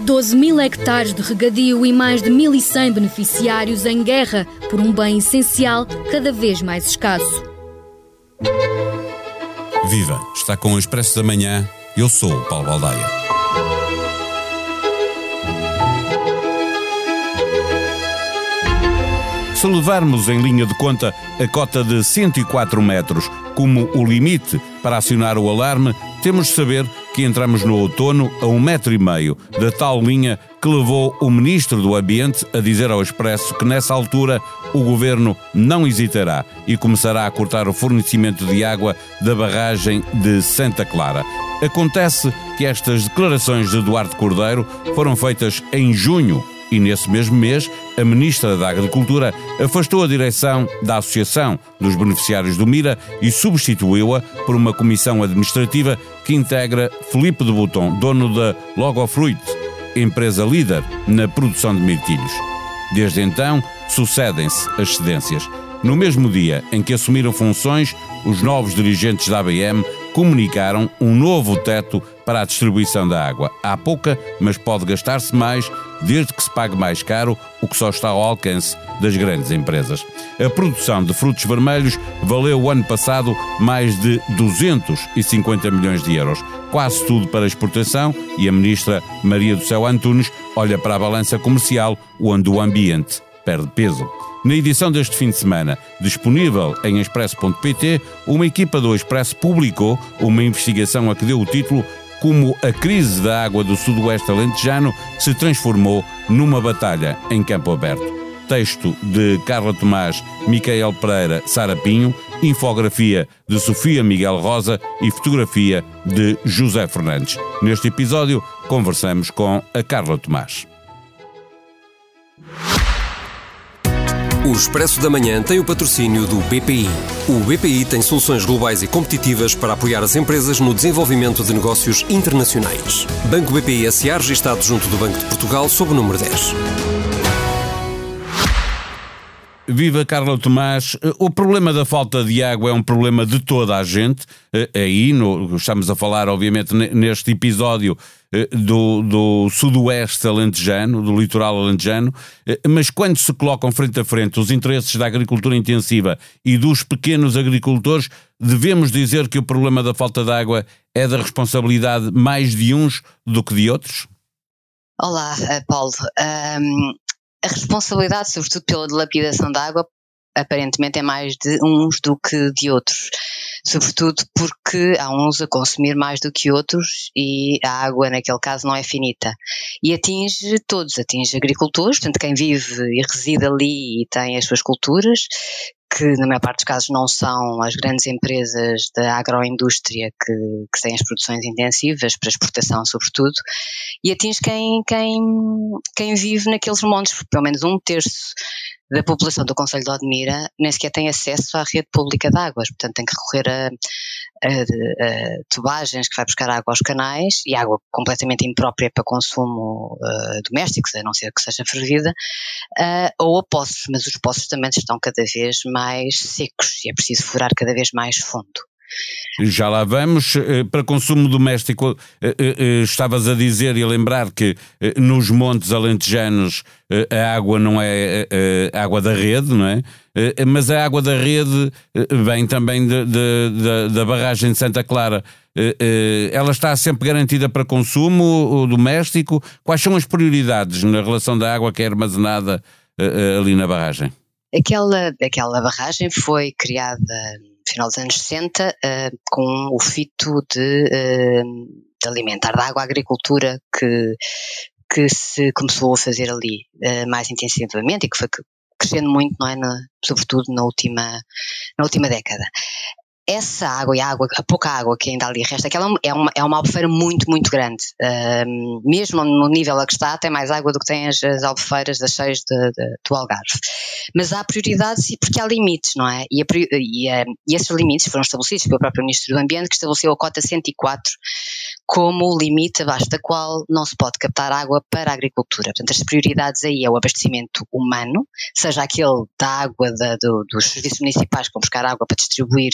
12 mil hectares de regadio e mais de 1.100 beneficiários em guerra por um bem essencial cada vez mais escasso. Viva! Está com o Expresso da Manhã. Eu sou o Paulo Baldaia. Se levarmos em linha de conta a cota de 104 metros como o limite para acionar o alarme, temos de saber que entramos no outono a um metro e meio da tal linha que levou o Ministro do Ambiente a dizer ao Expresso que nessa altura o Governo não hesitará e começará a cortar o fornecimento de água da barragem de Santa Clara. Acontece que estas declarações de Eduardo Cordeiro foram feitas em junho e nesse mesmo mês, a Ministra da Agricultura afastou a direção da Associação dos Beneficiários do Mira e substituiu-a por uma comissão administrativa que integra Felipe de Bouton, dono da Logofruit, empresa líder na produção de mirtilhos. Desde então, sucedem-se as cedências. No mesmo dia em que assumiram funções, os novos dirigentes da ABM comunicaram um novo teto para a distribuição da água. Há pouca, mas pode gastar-se mais, desde que se pague mais caro, o que só está ao alcance das grandes empresas. A produção de frutos vermelhos valeu o ano passado mais de 250 milhões de euros, quase tudo para exportação, e a ministra Maria do Céu Antunes olha para a balança comercial, onde o ambiente perde peso. Na edição deste fim de semana, disponível em expresso.pt, uma equipa do Expresso publicou uma investigação a que deu o título Como a crise da água do sudoeste alentejano se transformou numa batalha em campo aberto. Texto de Carla Tomás, Micael Pereira, Sara Pinho, infografia de Sofia Miguel Rosa e fotografia de José Fernandes. Neste episódio, conversamos com a Carla Tomás. O Expresso da Manhã tem o patrocínio do BPI. O BPI tem soluções globais e competitivas para apoiar as empresas no desenvolvimento de negócios internacionais. Banco BPI SA registado junto do Banco de Portugal sob o número 10. Viva Carla Tomás. O problema da falta de água é um problema de toda a gente. Eh, aí, no, estamos a falar, obviamente, neste episódio eh, do, do sudoeste alentejano, do litoral alentejano, eh, mas quando se colocam frente a frente os interesses da agricultura intensiva e dos pequenos agricultores, devemos dizer que o problema da falta de água é da responsabilidade mais de uns do que de outros? Olá, Paulo. Um, a responsabilidade, sobretudo pela dilapidação da água, aparentemente é mais de uns do que de outros. Sobretudo porque há uns a consumir mais do que outros e a água, naquele caso, não é finita. E atinge todos, atinge agricultores, portanto, quem vive e reside ali e tem as suas culturas, que na maior parte dos casos não são as grandes empresas da agroindústria que, que têm as produções intensivas, para exportação sobretudo, e atinge quem, quem, quem vive naqueles montes, pelo menos um terço da população do Conselho de Odmira nem sequer tem acesso à rede pública de águas, portanto tem que recorrer a, a, a tubagens que vai buscar água aos canais e água completamente imprópria para consumo uh, doméstico, a não ser que seja fervida, ou a poços, mas os poços também estão cada vez mais secos e é preciso furar cada vez mais fundo. Já lá vamos. Eh, para consumo doméstico, eh, eh, estavas a dizer e a lembrar que nos montes alentejanos a água não é a água da rede, não é? Mas a água da rede vem também de, de, de, da barragem de Santa Clara. Ela está sempre garantida para consumo doméstico? Quais são as prioridades na relação da água que é armazenada ali na barragem? Aquela, aquela barragem foi criada final dos anos 60, uh, eh, com o fito de, uh, de, alimentar de água a agricultura que, que se começou a fazer ali uh, mais intensivamente e que foi crescendo muito, não é, na, sobretudo na última, na última década essa água e a água, a pouca água que ainda ali resta, aquela é uma, é uma albufeira muito, muito grande. Mesmo no nível a que está, tem mais água do que têm as, as albufeiras das cheias do Algarve. Mas há prioridades porque há limites, não é? E, a, e, a, e esses limites foram estabelecidos pelo próprio Ministro do Ambiente, que estabeleceu a cota 104 como o limite abaixo da qual não se pode captar água para a agricultura. Portanto, as prioridades aí é o abastecimento humano, seja aquele da água da, do, dos serviços municipais que vão buscar água para distribuir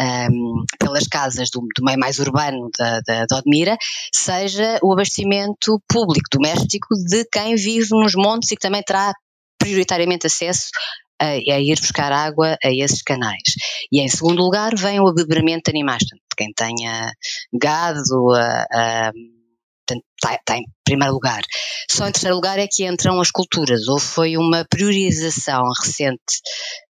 um, pelas casas do, do, meio mais urbano da, da, da Odmira, seja o abastecimento público, doméstico, de quem vive nos montes e que também terá prioritariamente acesso a, a, ir buscar água a esses canais. E em segundo lugar vem o abeberamento de animais, quem tenha gado, a, a está, está, em primeiro lugar. Só em terceiro lugar é que entram as culturas. Houve foi uma priorização recente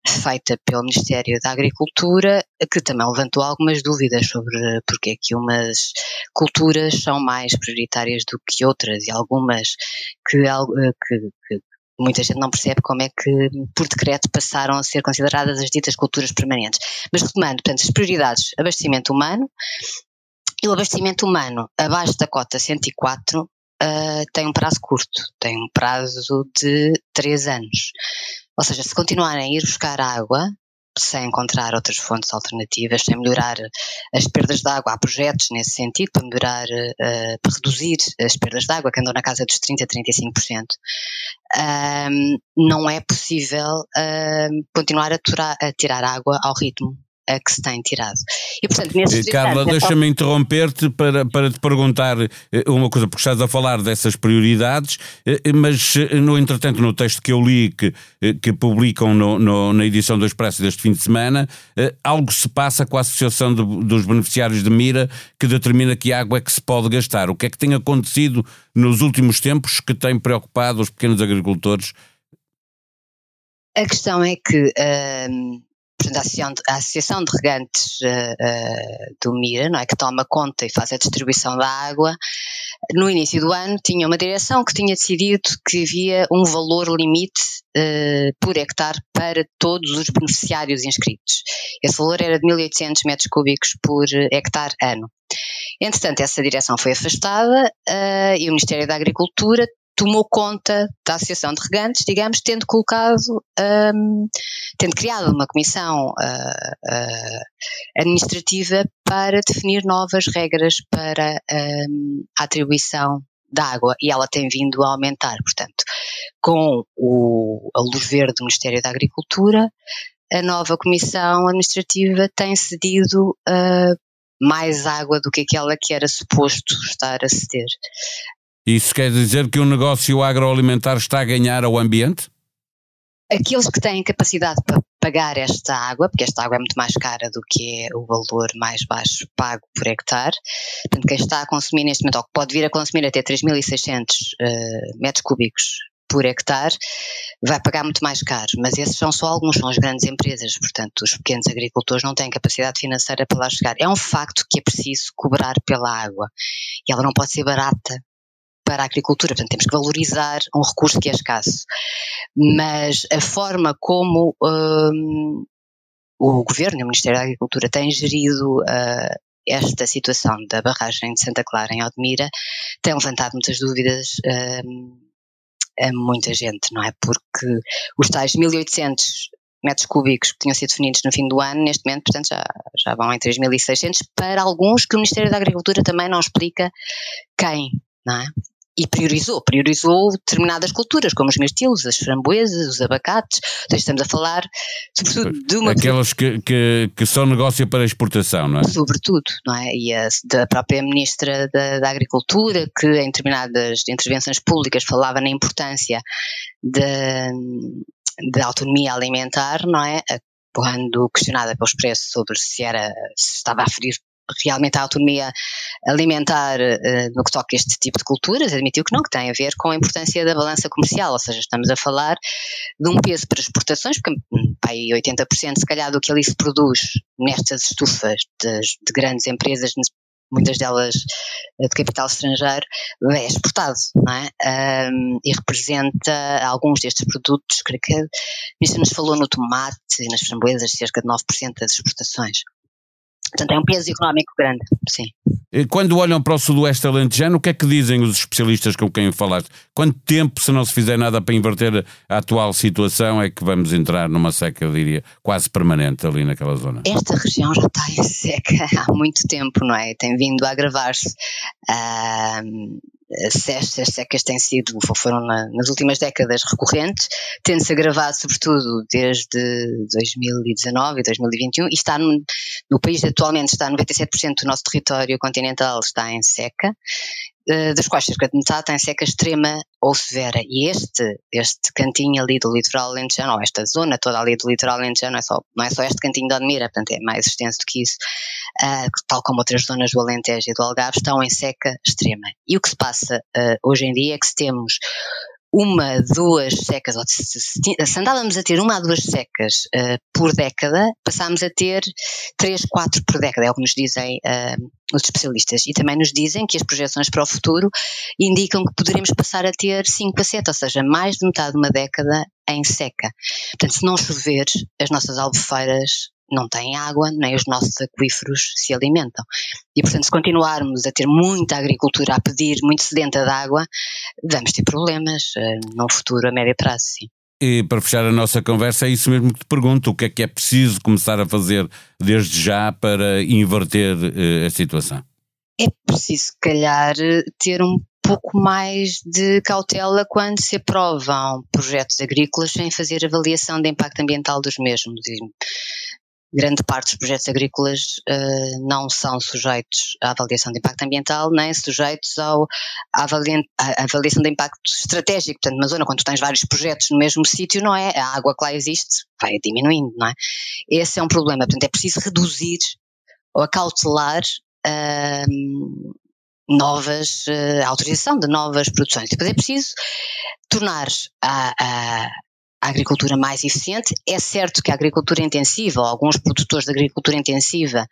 feita pelo Ministério da Agricultura que também levantou algumas dúvidas sobre porque é que umas culturas são mais prioritárias do que outras e algumas que, que, que muita gente não percebe como é que, por decreto, passaram a ser consideradas as ditas culturas permanentes. Mas retomando, portanto, as prioridades, abastecimento humano, e o abastecimento humano abaixo da cota 104 uh, tem um prazo curto, tem um prazo de 3 anos. Ou seja, se continuarem a ir buscar água, sem encontrar outras fontes alternativas, sem melhorar as perdas de água. Há projetos nesse sentido para melhorar, uh, para reduzir as perdas de água, que andam na casa dos 30% a 35%. Um, não é possível continuar a, a tirar água ao ritmo a que se tem tirado. E, portanto, nesse Carla, deixa-me interromper-te para, para te perguntar eh, uma coisa, porque estás a falar dessas prioridades, eh, mas, eh, no entretanto, no texto que eu li, que, que publicam no, no, na edição do Expresso deste fim de semana, algo se passa com a Associação de, dos Beneficiários de Mira que determina que água é que se pode gastar. O que é que tem acontecido nos últimos tempos que tem preocupado os pequenos agricultores? A questão é que. Hum, a Associação de, Regantes uh, uh, do Mira, não é, que toma conta e faz a distribuição da água, no início do ano tinha uma direção que tinha decidido que havia um valor limite uh, por hectare para todos os beneficiários inscritos. Esse valor era de 1.800 metros cúbicos por hectare ano. Entretanto, essa direção foi afastada e o Ministério da Agricultura tomou conta da Associação de Regantes, digamos, tendo colocado, um, tendo criado uma comissão uh, uh, administrativa para definir novas regras para um, a atribuição da água e ela tem vindo a aumentar, portanto, com o, a luz verde do Ministério da Agricultura, a nova comissão administrativa tem cedido uh, mais água do que aquela que era suposto estar a ceder. Isso quer dizer que o negócio agroalimentar está a ganhar ao ambiente? Aqueles que têm capacidade para pagar esta água, porque esta água é muito mais cara do que é o valor mais baixo pago por hectare, portanto, quem está a consumir neste momento, ou que pode vir a consumir até 3.600 uh, metros cúbicos por hectare, vai pagar muito mais caro. Mas esses são só alguns, são as grandes empresas, portanto, os pequenos agricultores não têm capacidade financeira para lá chegar. É um facto que é preciso cobrar pela água e ela não pode ser barata para a agricultura, portanto temos que valorizar um recurso que é escasso. Mas a forma como um, o Governo o Ministério da Agricultura têm gerido uh, esta situação da barragem de Santa Clara em Odmira tem levantado muitas dúvidas um, a muita gente, não é? Porque os tais 1800 metros cúbicos que tinham sido definidos no fim do ano, neste momento, portanto, já, já vão em 3.600 para alguns que o Ministério da Agricultura também não explica quem, não é? E priorizou, priorizou determinadas culturas, como os mirtilos, as framboesas, os abacates, então estamos a falar sobretudo de uma... Aquelas que, que, que são negócio para exportação, não é? Sobretudo, não é? E a, da própria Ministra da, da Agricultura, que em determinadas intervenções públicas falava na importância da autonomia alimentar, não é? Quando questionada pelos preços sobre se era, se estava a ferir realmente a autonomia alimentar uh, no que toca a este tipo de culturas, admitiu que não, que tem a ver com a importância da balança comercial, ou seja, estamos a falar de um peso para exportações, porque hum, aí 80% se calhar do que ali se produz nestas estufas de, de grandes empresas, muitas delas eh, de capital estrangeiro, é exportado, não é? Um, e representa alguns destes produtos, creio que nos falou no tomate e nas framboesas, cerca de 9% das exportações. Portanto, é um peso económico grande, sim. Quando olham para o sudoeste alentejano, o que é que dizem os especialistas com quem falaste? Quanto tempo, se não se fizer nada para inverter a atual situação, é que vamos entrar numa seca, eu diria, quase permanente ali naquela zona? Esta região já está em seca há muito tempo, não é? Tem vindo a agravar-se. Estas secas têm sido, foram na, nas últimas décadas recorrentes, tendo-se agravado sobretudo desde 2019 e 2021 e está no, no país atualmente está 97% do nosso território continental está em seca eh, das quais cerca de metade tem seca extrema ou severa. E este, este cantinho ali do litoral alentejano, ou esta zona toda ali do litoral alentejano, não é só, não é só este cantinho de Odmira, portanto é mais extenso do que isso, uh, tal como outras zonas do Alentejo e do Algarve, estão em seca extrema. E o que se passa uh, hoje em dia é que se temos uma, duas secas, ou se, andávamos a ter uma a duas secas uh, por década, passámos a ter três, quatro por década, é o que nos dizem uh, os especialistas. E também nos dizem que as projeções para o futuro indicam que poderemos passar a ter cinco a sete, ou seja, mais de metade de uma década em seca. Portanto, se não chover, as nossas albufeiras não têm água, nem os nossos aquíferos se alimentam. E, portanto, se continuarmos a ter muita agricultura a pedir muito sedenta de água, vamos ter problemas uh, no futuro a médio prazo, sim. E para fechar a nossa conversa, é isso mesmo que te pergunto: o que é que é preciso começar a fazer desde já para inverter uh, a situação? É preciso, se calhar, ter um pouco mais de cautela quando se aprovam projetos agrícolas sem fazer avaliação de impacto ambiental dos mesmos grande parte dos projetos agrícolas uh, não são sujeitos à avaliação de impacto ambiental, nem sujeitos ao, à, à avaliação de impacto estratégico. Portanto, na zona, quando tens vários projetos no mesmo sítio, não é? A água que lá existe vai diminuindo, não é? Esse é um problema. Portanto, é preciso reduzir ou acautelar uh, novas, uh, autorização de novas produções. Depois é preciso tornar a, a agricultura mais eficiente. É certo que a agricultura intensiva, ou alguns produtores de agricultura intensiva,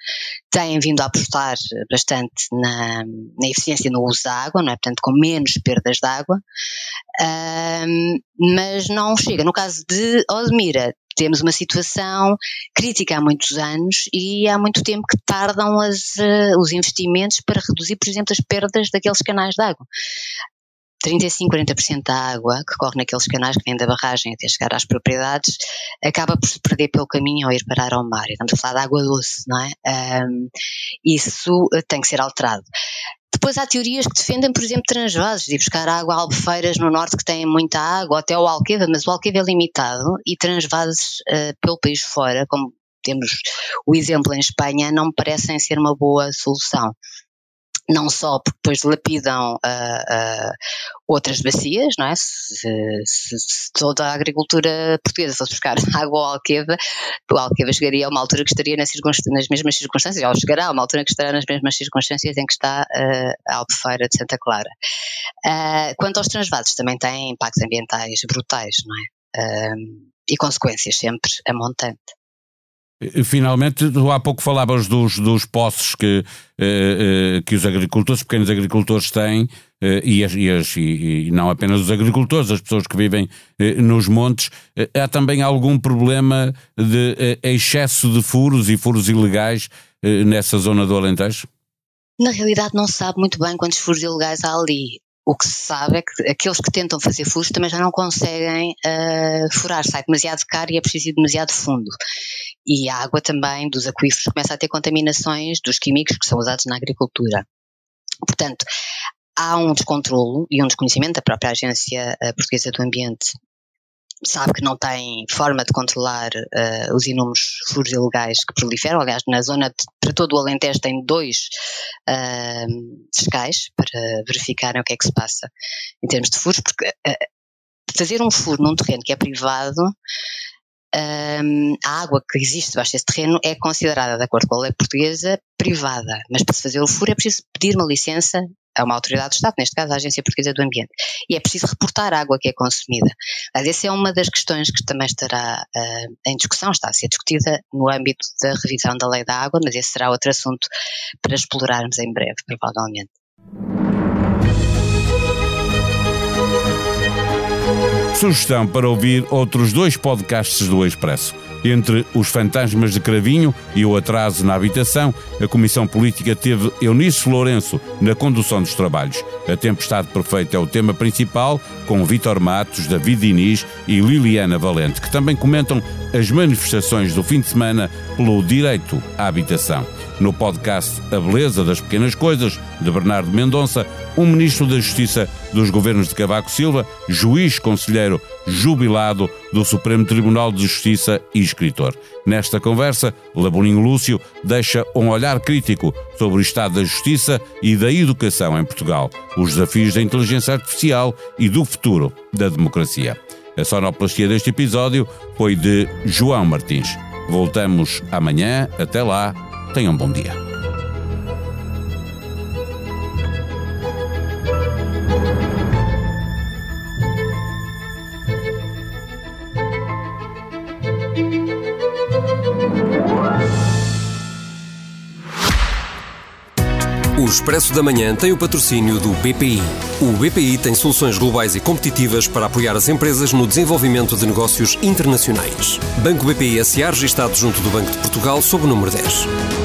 têm vindo a apostar bastante na, na eficiência no uso da água, não é? portanto, com menos perdas de água, um, mas não chega. No caso de Odmira, temos uma situação crítica há muitos anos e há muito tempo que tardam as, uh, os investimentos para reduzir, por exemplo, as perdas daqueles canais de água. 35, 40% da água que corre naqueles canais que vêm da barragem até chegar às propriedades acaba por se perder pelo caminho ou ir parar ao mar. Estamos a falar de água doce, não é? Um, isso eh, tem que ser alterado. Depois há teorias que defendem, por exemplo, transvases, de buscar água a albufeiras no norte que têm muita água, até o Alqueva, mas o Alqueva é limitado e transvases uh, pelo país fora, como temos o exemplo em Espanha, não me parecem ser uma boa solução não só porque depois lapidam uh, uh, outras bacias, não é? Se, se, se, toda a agricultura portuguesa fosse buscar água ao Alqueva, o Alqueva chegaria a uma altura que estaria nas, nas mesmas circunstâncias, ou chegará a uma altura que estará nas mesmas circunstâncias em que está uh, a Albufeira de Santa Clara. quanto aos transvados, também têm impactos ambientais brutais, não é? e consequências sempre a montante. Finalmente, tu há pouco falavas dos, dos poços que, eh, eh, que os agricultores, os pequenos agricultores têm, eh, e, as, e, as, e, não apenas os agricultores, as pessoas que vivem nos montes. há também algum problema de excesso de furos e furos ilegais nessa zona do Alentejo? Na realidade, não se sabe muito bem quantos furos ilegais há ali. O que se sabe é que aqueles que tentam fazer furos também já não conseguem uh, furar, sai demasiado caro e é preciso ir demasiado fundo. E a água também dos aquíferos começa a ter contaminações dos químicos que são usados na agricultura. Portanto, há um descontrolo e um desconhecimento da própria Agência eh, Portuguesa do Ambiente sabe que não tem forma de controlar uh, os inúmeros furos ilegais que proliferam. Aliás, na zona, de, para todo o Alentejo, tem dois uh, fiscais para verificarem o que é que se passa em termos de furos, porque uh, fazer um furo num terreno que é privado um, a água que existe debaixo desse terreno é considerada, de acordo com a lei portuguesa, privada. Mas para se fazer o furo é preciso pedir uma licença a uma autoridade do Estado, neste caso a Agência Portuguesa do Ambiente. E é preciso reportar a água que é consumida. Mas essa é uma das questões que também estará uh, em discussão, está a ser discutida no âmbito da revisão da lei da água, mas esse será outro assunto para explorarmos em breve, provavelmente. Sugestão para ouvir outros dois podcasts do Expresso Entre os fantasmas de Cravinho e o atraso na habitação, a Comissão Política teve Eunice Lourenço na condução dos trabalhos. A tempestade perfeita é o tema principal, com Vitor Matos, David Diniz e Liliana Valente, que também comentam as manifestações do fim de semana pelo direito à habitação. No podcast A Beleza das Pequenas Coisas, de Bernardo Mendonça, um ministro da Justiça dos governos de Cavaco Silva, juiz conselheiro jubilado do Supremo Tribunal de Justiça e escritor. Nesta conversa, Laboninho Lúcio deixa um olhar crítico sobre o estado da justiça e da educação em Portugal, os desafios da inteligência artificial e do futuro da democracia. A sonoplastia deste episódio foi de João Martins. Voltamos amanhã. Até lá. Tenham um bom dia. Expresso da Manhã tem o patrocínio do BPI. O BPI tem soluções globais e competitivas para apoiar as empresas no desenvolvimento de negócios internacionais. Banco BPI SA registado junto do Banco de Portugal sob o número 10.